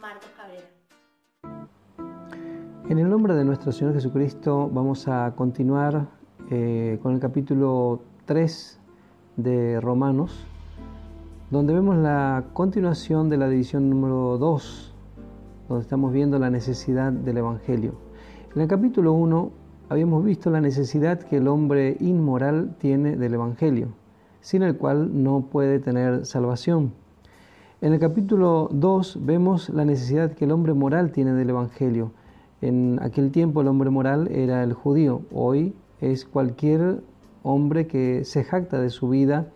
Marcos Cabrera. En el nombre de nuestro Señor Jesucristo vamos a continuar eh, con el capítulo 3 de Romanos, donde vemos la continuación de la división número 2, donde estamos viendo la necesidad del Evangelio. En el capítulo 1 habíamos visto la necesidad que el hombre inmoral tiene del Evangelio, sin el cual no puede tener salvación. En el capítulo 2 vemos la necesidad que el hombre moral tiene del Evangelio, en aquel tiempo el hombre moral era el judío, hoy es cualquier hombre que se jacta de su vida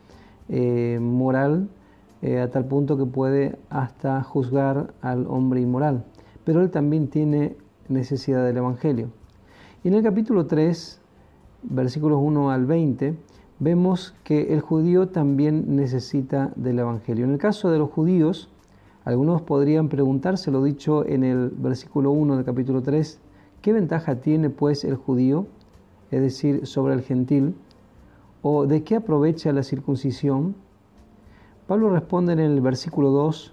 eh, moral eh, a tal punto que puede hasta juzgar al hombre inmoral. Pero él también tiene necesidad del Evangelio. Y en el capítulo 3, versículos 1 al 20, vemos que el judío también necesita del Evangelio. En el caso de los judíos, algunos podrían preguntarse lo dicho en el versículo 1 del capítulo 3, ¿qué ventaja tiene pues el judío, es decir, sobre el gentil? ¿O de qué aprovecha la circuncisión? Pablo responde en el versículo 2,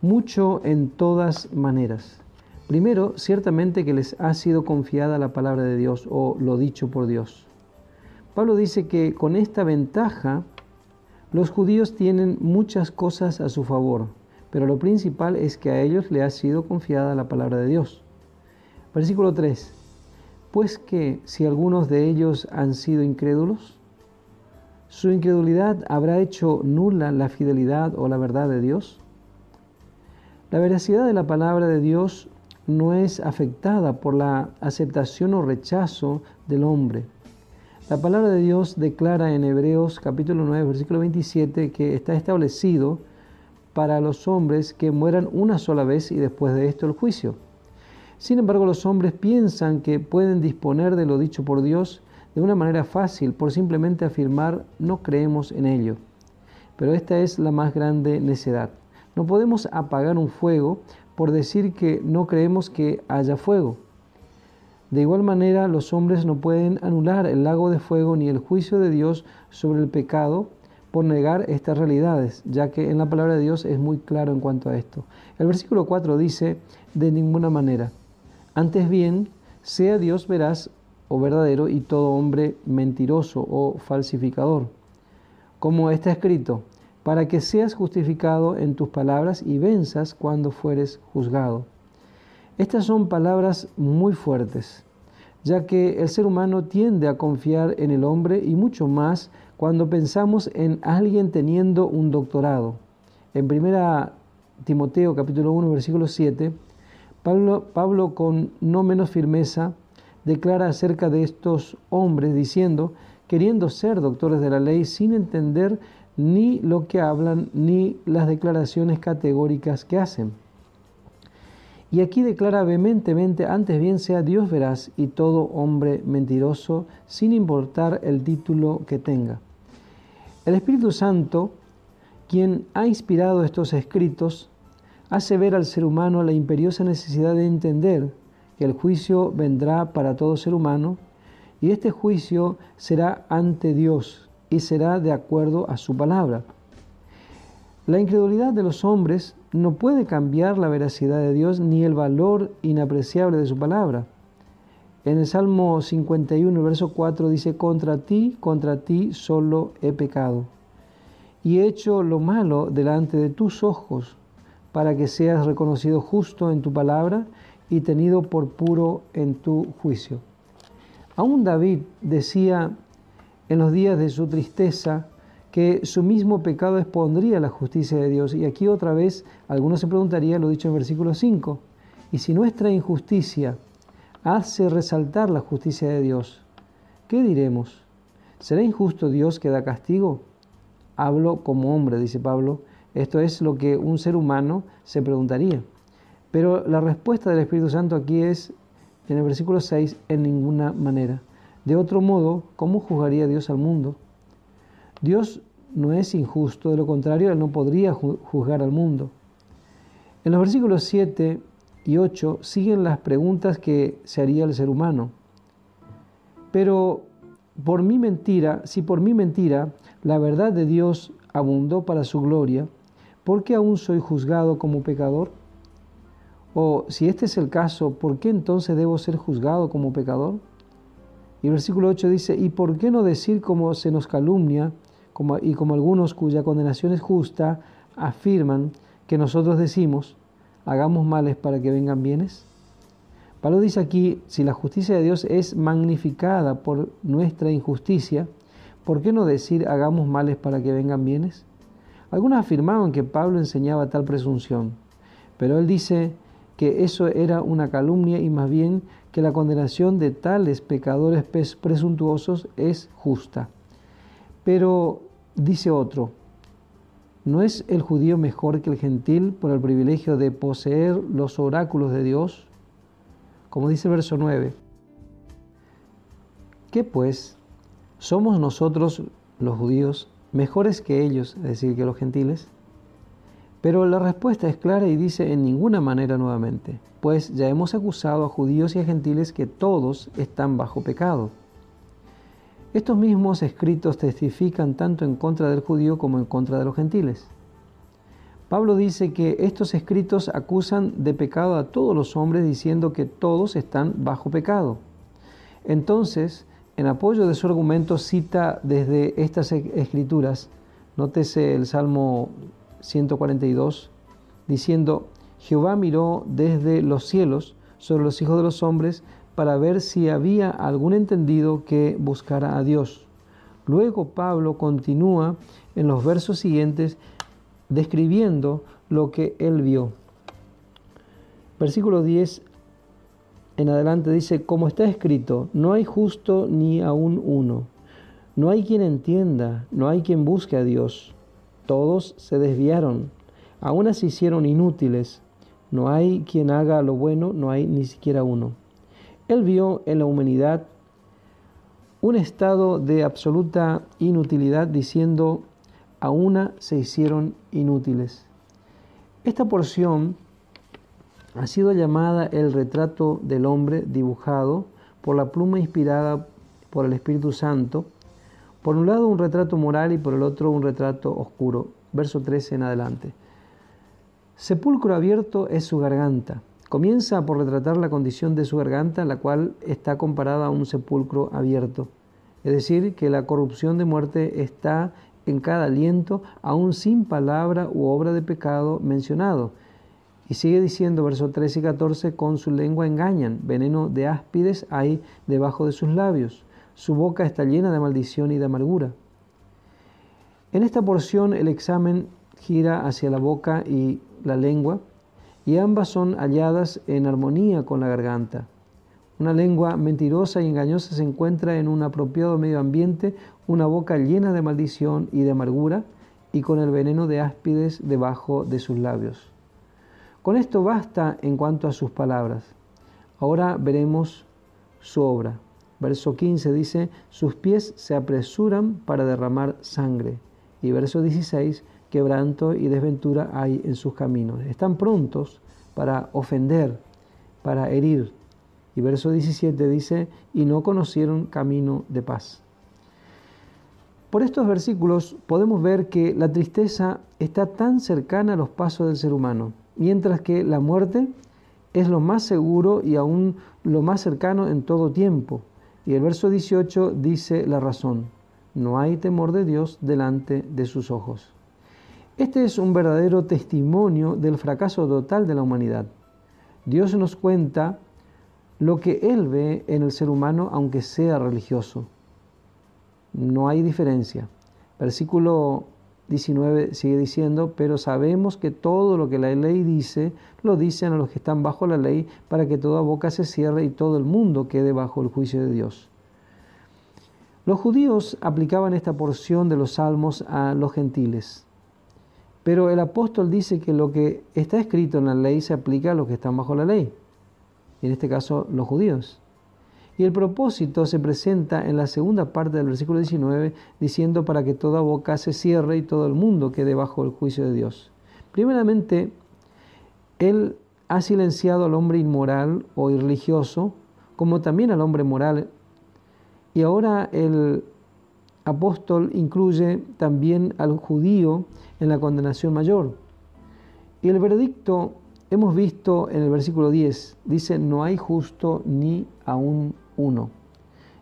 mucho en todas maneras. Primero, ciertamente que les ha sido confiada la palabra de Dios o lo dicho por Dios. Pablo dice que con esta ventaja los judíos tienen muchas cosas a su favor pero lo principal es que a ellos le ha sido confiada la palabra de Dios. Versículo 3. Pues que si algunos de ellos han sido incrédulos, ¿su incredulidad habrá hecho nula la fidelidad o la verdad de Dios? La veracidad de la palabra de Dios no es afectada por la aceptación o rechazo del hombre. La palabra de Dios declara en Hebreos capítulo 9, versículo 27 que está establecido para los hombres que mueran una sola vez y después de esto el juicio. Sin embargo, los hombres piensan que pueden disponer de lo dicho por Dios de una manera fácil por simplemente afirmar no creemos en ello. Pero esta es la más grande necedad. No podemos apagar un fuego por decir que no creemos que haya fuego. De igual manera, los hombres no pueden anular el lago de fuego ni el juicio de Dios sobre el pecado por negar estas realidades, ya que en la palabra de Dios es muy claro en cuanto a esto. El versículo 4 dice, de ninguna manera. Antes bien, sea Dios veraz o verdadero y todo hombre mentiroso o falsificador. Como está escrito, para que seas justificado en tus palabras y venzas cuando fueres juzgado. Estas son palabras muy fuertes, ya que el ser humano tiende a confiar en el hombre y mucho más cuando pensamos en alguien teniendo un doctorado. En 1 Timoteo capítulo 1 versículo 7, Pablo, Pablo con no menos firmeza declara acerca de estos hombres diciendo, queriendo ser doctores de la ley sin entender ni lo que hablan ni las declaraciones categóricas que hacen. Y aquí declara vehementemente, antes bien sea Dios veraz y todo hombre mentiroso, sin importar el título que tenga. El Espíritu Santo, quien ha inspirado estos escritos, hace ver al ser humano la imperiosa necesidad de entender que el juicio vendrá para todo ser humano y este juicio será ante Dios y será de acuerdo a su palabra. La incredulidad de los hombres no puede cambiar la veracidad de Dios ni el valor inapreciable de su palabra. En el Salmo 51, verso 4 dice, contra ti, contra ti solo he pecado y he hecho lo malo delante de tus ojos para que seas reconocido justo en tu palabra y tenido por puro en tu juicio. Aún David decía en los días de su tristeza que su mismo pecado expondría la justicia de Dios. Y aquí otra vez algunos se preguntaría lo dicho en versículo 5, y si nuestra injusticia hace resaltar la justicia de Dios. ¿Qué diremos? ¿Será injusto Dios que da castigo? Hablo como hombre, dice Pablo. Esto es lo que un ser humano se preguntaría. Pero la respuesta del Espíritu Santo aquí es, en el versículo 6, en ninguna manera. De otro modo, ¿cómo juzgaría Dios al mundo? Dios no es injusto, de lo contrario, Él no podría juzgar al mundo. En los versículos 7 y 8 siguen las preguntas que se haría el ser humano. Pero por mi mentira, si por mi mentira la verdad de Dios abundó para su gloria, ¿por qué aún soy juzgado como pecador? O si este es el caso, ¿por qué entonces debo ser juzgado como pecador? Y el versículo 8 dice, ¿y por qué no decir como se nos calumnia y como algunos cuya condenación es justa afirman que nosotros decimos, hagamos males para que vengan bienes? Pablo dice aquí, si la justicia de Dios es magnificada por nuestra injusticia, ¿por qué no decir hagamos males para que vengan bienes? Algunos afirmaban que Pablo enseñaba tal presunción, pero él dice que eso era una calumnia y más bien que la condenación de tales pecadores presuntuosos es justa. Pero dice otro, ¿no es el judío mejor que el gentil por el privilegio de poseer los oráculos de Dios? como dice el verso 9. ¿Qué pues? ¿Somos nosotros los judíos mejores que ellos, es decir, que los gentiles? Pero la respuesta es clara y dice en ninguna manera nuevamente, pues ya hemos acusado a judíos y a gentiles que todos están bajo pecado. Estos mismos escritos testifican tanto en contra del judío como en contra de los gentiles. Pablo dice que estos escritos acusan de pecado a todos los hombres diciendo que todos están bajo pecado. Entonces, en apoyo de su argumento cita desde estas escrituras, nótese el Salmo 142, diciendo, Jehová miró desde los cielos sobre los hijos de los hombres para ver si había algún entendido que buscara a Dios. Luego Pablo continúa en los versos siguientes describiendo lo que él vio. Versículo 10 en adelante dice, como está escrito, no hay justo ni aún uno, no hay quien entienda, no hay quien busque a Dios, todos se desviaron, aún se hicieron inútiles, no hay quien haga lo bueno, no hay ni siquiera uno. Él vio en la humanidad un estado de absoluta inutilidad diciendo, a una se hicieron inútiles. Esta porción ha sido llamada el retrato del hombre dibujado por la pluma inspirada por el Espíritu Santo. Por un lado un retrato moral y por el otro un retrato oscuro. Verso 13 en adelante. Sepulcro abierto es su garganta. Comienza por retratar la condición de su garganta, la cual está comparada a un sepulcro abierto. Es decir, que la corrupción de muerte está en cada aliento, aún sin palabra u obra de pecado mencionado. Y sigue diciendo, verso 13 y 14, con su lengua engañan, veneno de áspides hay debajo de sus labios, su boca está llena de maldición y de amargura. En esta porción el examen gira hacia la boca y la lengua, y ambas son halladas en armonía con la garganta. Una lengua mentirosa y engañosa se encuentra en un apropiado medio ambiente, una boca llena de maldición y de amargura, y con el veneno de áspides debajo de sus labios. Con esto basta en cuanto a sus palabras. Ahora veremos su obra. Verso 15 dice, sus pies se apresuran para derramar sangre. Y verso 16, quebranto y desventura hay en sus caminos. Están prontos para ofender, para herir, y verso 17 dice, y no conocieron camino de paz. Por estos versículos podemos ver que la tristeza está tan cercana a los pasos del ser humano, mientras que la muerte es lo más seguro y aún lo más cercano en todo tiempo. Y el verso 18 dice la razón, no hay temor de Dios delante de sus ojos. Este es un verdadero testimonio del fracaso total de la humanidad. Dios nos cuenta lo que Él ve en el ser humano, aunque sea religioso. No hay diferencia. Versículo 19 sigue diciendo, pero sabemos que todo lo que la ley dice, lo dicen a los que están bajo la ley, para que toda boca se cierre y todo el mundo quede bajo el juicio de Dios. Los judíos aplicaban esta porción de los salmos a los gentiles, pero el apóstol dice que lo que está escrito en la ley se aplica a los que están bajo la ley en este caso los judíos. Y el propósito se presenta en la segunda parte del versículo 19 diciendo para que toda boca se cierre y todo el mundo quede bajo el juicio de Dios. Primeramente, Él ha silenciado al hombre inmoral o irreligioso, como también al hombre moral. Y ahora el apóstol incluye también al judío en la condenación mayor. Y el veredicto hemos visto en el versículo 10, dice, no hay justo ni aún uno.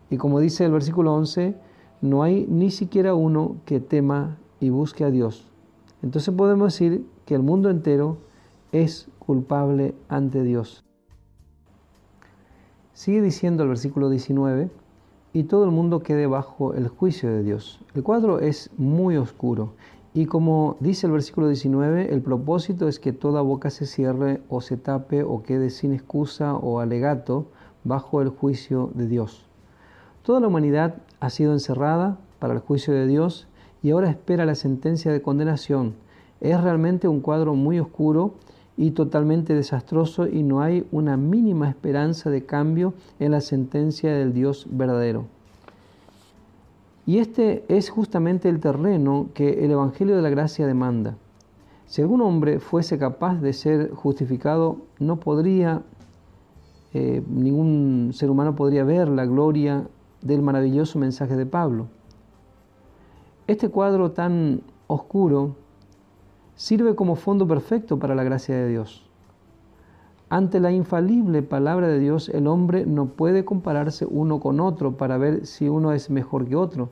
Y como dice el versículo 11, no hay ni siquiera uno que tema y busque a Dios. Entonces podemos decir que el mundo entero es culpable ante Dios. Sigue diciendo el versículo 19, y todo el mundo quede bajo el juicio de Dios. El cuadro es muy oscuro y como dice el versículo 19, el propósito es que toda boca se cierre o se tape o quede sin excusa o alegato bajo el juicio de Dios. Toda la humanidad ha sido encerrada para el juicio de Dios y ahora espera la sentencia de condenación. Es realmente un cuadro muy oscuro y totalmente desastroso y no hay una mínima esperanza de cambio en la sentencia del Dios verdadero. Y este es justamente el terreno que el Evangelio de la Gracia demanda. Si algún hombre fuese capaz de ser justificado, no podría, eh, ningún ser humano podría ver la gloria del maravilloso mensaje de Pablo. Este cuadro tan oscuro sirve como fondo perfecto para la gracia de Dios. Ante la infalible palabra de Dios, el hombre no puede compararse uno con otro para ver si uno es mejor que otro.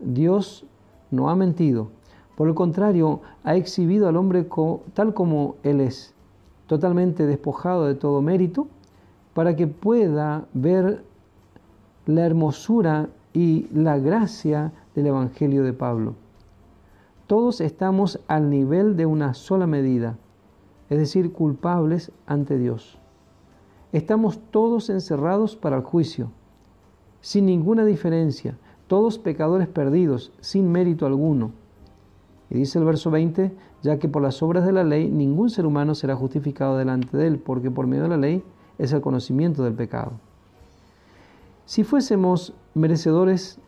Dios no ha mentido. Por el contrario, ha exhibido al hombre tal como él es, totalmente despojado de todo mérito, para que pueda ver la hermosura y la gracia del Evangelio de Pablo todos estamos al nivel de una sola medida, es decir, culpables ante Dios. Estamos todos encerrados para el juicio, sin ninguna diferencia, todos pecadores perdidos, sin mérito alguno. Y dice el verso 20, ya que por las obras de la ley ningún ser humano será justificado delante de él, porque por medio de la ley es el conocimiento del pecado. Si fuésemos merecedores,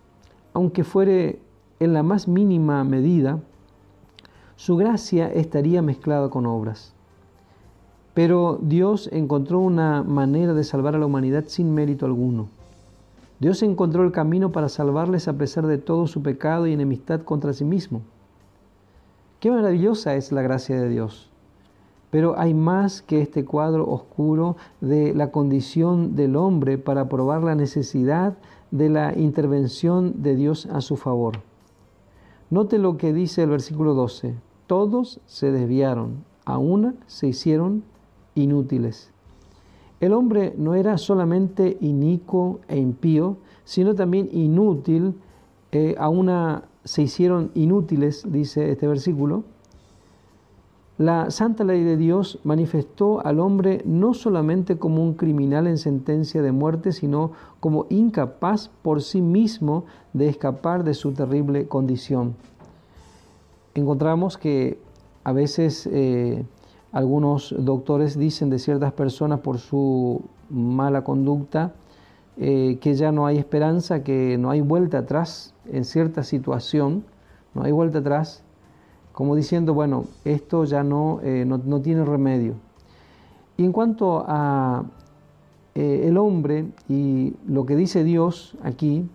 aunque fuere en la más mínima medida, su gracia estaría mezclada con obras. Pero Dios encontró una manera de salvar a la humanidad sin mérito alguno. Dios encontró el camino para salvarles a pesar de todo su pecado y enemistad contra sí mismo. Qué maravillosa es la gracia de Dios. Pero hay más que este cuadro oscuro de la condición del hombre para probar la necesidad de la intervención de Dios a su favor. Note lo que dice el versículo 12 todos se desviaron, a una se hicieron inútiles. El hombre no era solamente inicuo e impío, sino también inútil, eh, a una se hicieron inútiles, dice este versículo. La santa ley de Dios manifestó al hombre no solamente como un criminal en sentencia de muerte, sino como incapaz por sí mismo de escapar de su terrible condición encontramos que a veces eh, algunos doctores dicen de ciertas personas por su mala conducta eh, que ya no hay esperanza, que no hay vuelta atrás en cierta situación, no hay vuelta atrás, como diciendo, bueno, esto ya no, eh, no, tiene remedio. Y en cuanto a el hombre y lo que dice Dios aquí,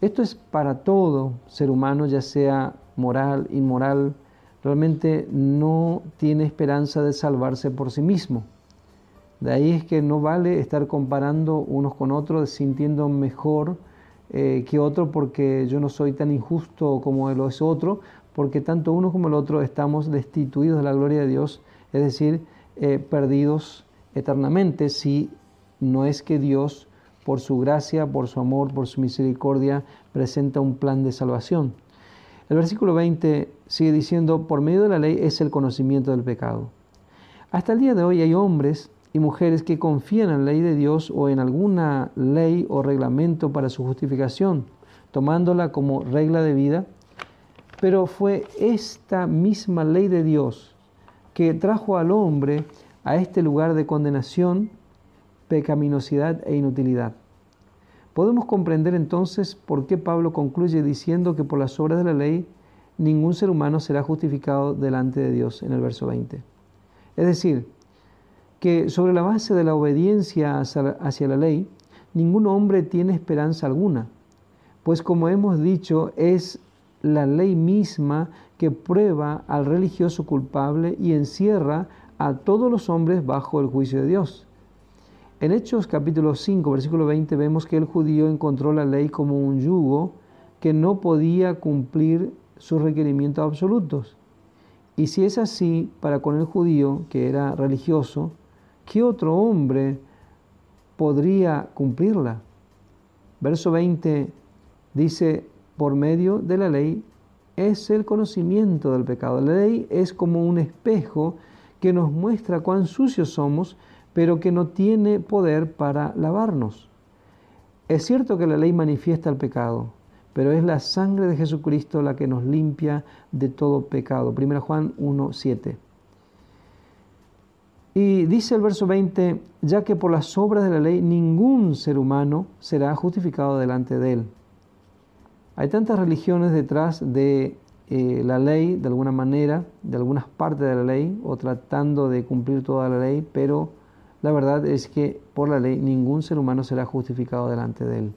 esto es para todo ser humano, ya sea moral, inmoral, realmente no tiene esperanza de salvarse por sí mismo. De ahí es que no vale estar comparando unos con otros, sintiendo mejor eh, que otro porque yo no soy tan injusto como lo es otro, porque tanto uno como el otro estamos destituidos de la gloria de Dios, es decir, eh, perdidos eternamente si no es que Dios, por su gracia, por su amor, por su misericordia, presenta un plan de salvación. El versículo 20 sigue diciendo, por medio de la ley es el conocimiento del pecado. Hasta el día de hoy hay hombres y mujeres que confían en la ley de Dios o en alguna ley o reglamento para su justificación, tomándola como regla de vida, pero fue esta misma ley de Dios que trajo al hombre a este lugar de condenación, pecaminosidad e inutilidad. Podemos comprender entonces por qué Pablo concluye diciendo que por las obras de la ley ningún ser humano será justificado delante de Dios en el verso 20. Es decir, que sobre la base de la obediencia hacia la ley, ningún hombre tiene esperanza alguna, pues como hemos dicho, es la ley misma que prueba al religioso culpable y encierra a todos los hombres bajo el juicio de Dios. En Hechos capítulo 5, versículo 20 vemos que el judío encontró la ley como un yugo que no podía cumplir sus requerimientos absolutos. Y si es así para con el judío, que era religioso, ¿qué otro hombre podría cumplirla? Verso 20 dice, por medio de la ley es el conocimiento del pecado. La ley es como un espejo que nos muestra cuán sucios somos, pero que no tiene poder para lavarnos. Es cierto que la ley manifiesta el pecado, pero es la sangre de Jesucristo la que nos limpia de todo pecado. 1 Juan 1, 7. Y dice el verso 20, ya que por las obras de la ley ningún ser humano será justificado delante de él. Hay tantas religiones detrás de eh, la ley, de alguna manera, de algunas partes de la ley, o tratando de cumplir toda la ley, pero la verdad es que por la ley ningún ser humano será justificado delante de él.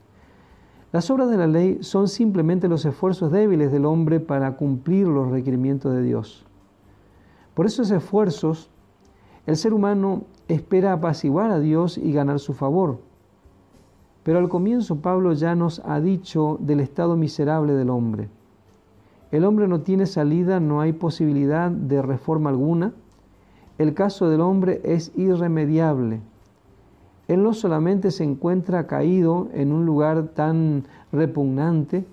Las obras de la ley son simplemente los esfuerzos débiles del hombre para cumplir los requerimientos de Dios. Por esos esfuerzos, el ser humano espera apaciguar a Dios y ganar su favor. Pero al comienzo Pablo ya nos ha dicho del estado miserable del hombre. El hombre no tiene salida, no hay posibilidad de reforma alguna. El caso del hombre es irremediable. Él no solamente se encuentra caído en un lugar tan repugnante,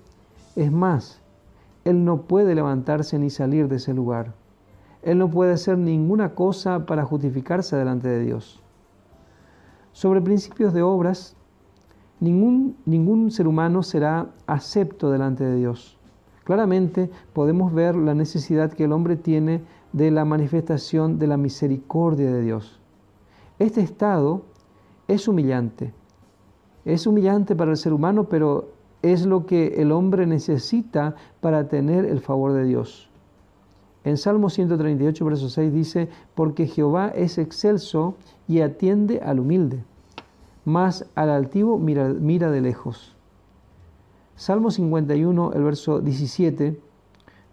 es más, él no puede levantarse ni salir de ese lugar. Él no puede hacer ninguna cosa para justificarse delante de Dios. Sobre principios de obras, ningún, ningún ser humano será acepto delante de Dios. Claramente podemos ver la necesidad que el hombre tiene de la manifestación de la misericordia de Dios. Este estado es humillante. Es humillante para el ser humano, pero es lo que el hombre necesita para tener el favor de Dios. En Salmo 138, verso 6 dice, porque Jehová es excelso y atiende al humilde, mas al altivo mira, mira de lejos. Salmo 51, el verso 17,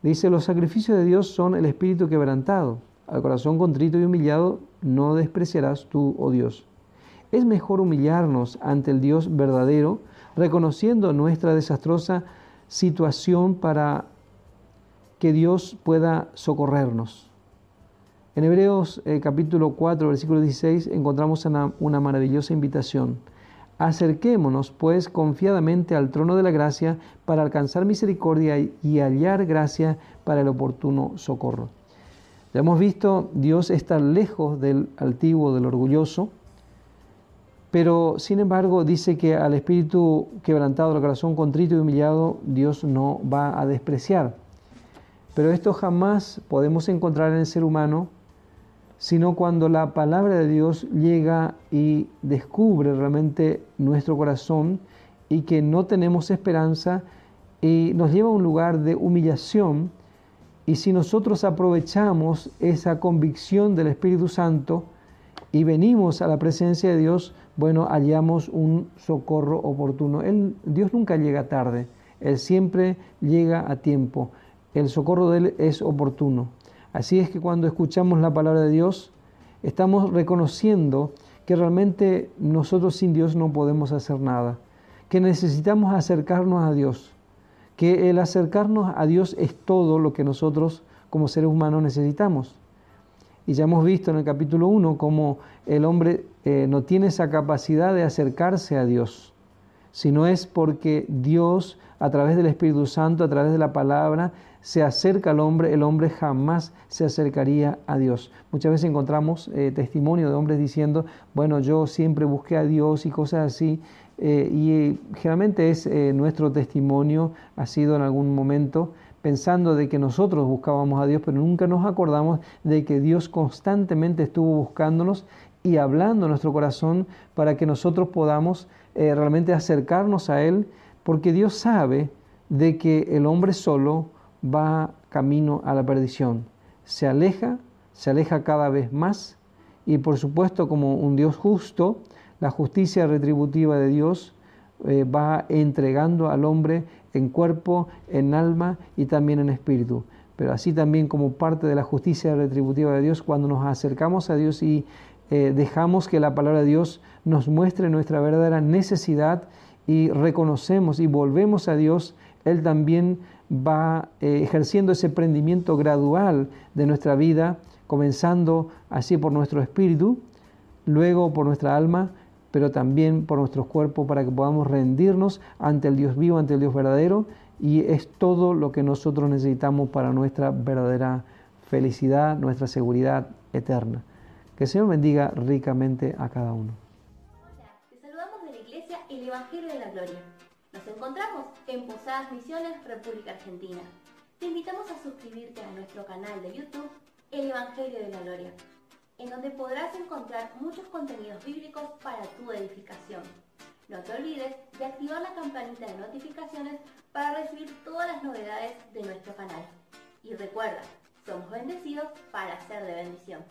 dice, los sacrificios de Dios son el espíritu quebrantado, al corazón contrito y humillado no despreciarás tú, oh Dios. Es mejor humillarnos ante el Dios verdadero, reconociendo nuestra desastrosa situación para que Dios pueda socorrernos. En Hebreos eh, capítulo 4, versículo 16 encontramos una, una maravillosa invitación. Acerquémonos pues confiadamente al trono de la gracia para alcanzar misericordia y hallar gracia para el oportuno socorro. Ya hemos visto, Dios está lejos del altivo, del orgulloso, pero sin embargo dice que al espíritu quebrantado, al corazón contrito y humillado, Dios no va a despreciar. Pero esto jamás podemos encontrar en el ser humano, sino cuando la palabra de Dios llega y descubre realmente nuestro corazón y que no tenemos esperanza y nos lleva a un lugar de humillación. Y si nosotros aprovechamos esa convicción del Espíritu Santo y venimos a la presencia de Dios, bueno, hallamos un socorro oportuno. Dios nunca llega tarde, Él siempre llega a tiempo el socorro de Él es oportuno. Así es que cuando escuchamos la palabra de Dios, estamos reconociendo que realmente nosotros sin Dios no podemos hacer nada, que necesitamos acercarnos a Dios, que el acercarnos a Dios es todo lo que nosotros como seres humanos necesitamos. Y ya hemos visto en el capítulo 1 cómo el hombre eh, no tiene esa capacidad de acercarse a Dios, sino es porque Dios, a través del Espíritu Santo, a través de la palabra, se acerca al hombre, el hombre jamás se acercaría a Dios. Muchas veces encontramos eh, testimonio de hombres diciendo, bueno, yo siempre busqué a Dios y cosas así, eh, y generalmente es eh, nuestro testimonio, ha sido en algún momento pensando de que nosotros buscábamos a Dios, pero nunca nos acordamos de que Dios constantemente estuvo buscándonos y hablando en nuestro corazón para que nosotros podamos realmente acercarnos a Él, porque Dios sabe de que el hombre solo va camino a la perdición. Se aleja, se aleja cada vez más y por supuesto como un Dios justo, la justicia retributiva de Dios eh, va entregando al hombre en cuerpo, en alma y también en espíritu. pero así también como parte de la justicia retributiva de Dios, cuando nos acercamos a Dios y eh, dejamos que la palabra de Dios nos muestre nuestra verdadera necesidad y reconocemos y volvemos a Dios, Él también va eh, ejerciendo ese prendimiento gradual de nuestra vida, comenzando así por nuestro espíritu, luego por nuestra alma, pero también por nuestros cuerpos para que podamos rendirnos ante el Dios vivo, ante el Dios verdadero, y es todo lo que nosotros necesitamos para nuestra verdadera felicidad, nuestra seguridad eterna. Que el Señor bendiga ricamente a cada uno. Hola, te saludamos de la Iglesia El Evangelio de la Gloria. Nos encontramos en Posadas Misiones, República Argentina. Te invitamos a suscribirte a nuestro canal de YouTube El Evangelio de la Gloria en donde podrás encontrar muchos contenidos bíblicos para tu edificación. No te olvides de activar la campanita de notificaciones para recibir todas las novedades de nuestro canal. Y recuerda, somos bendecidos para ser de bendición.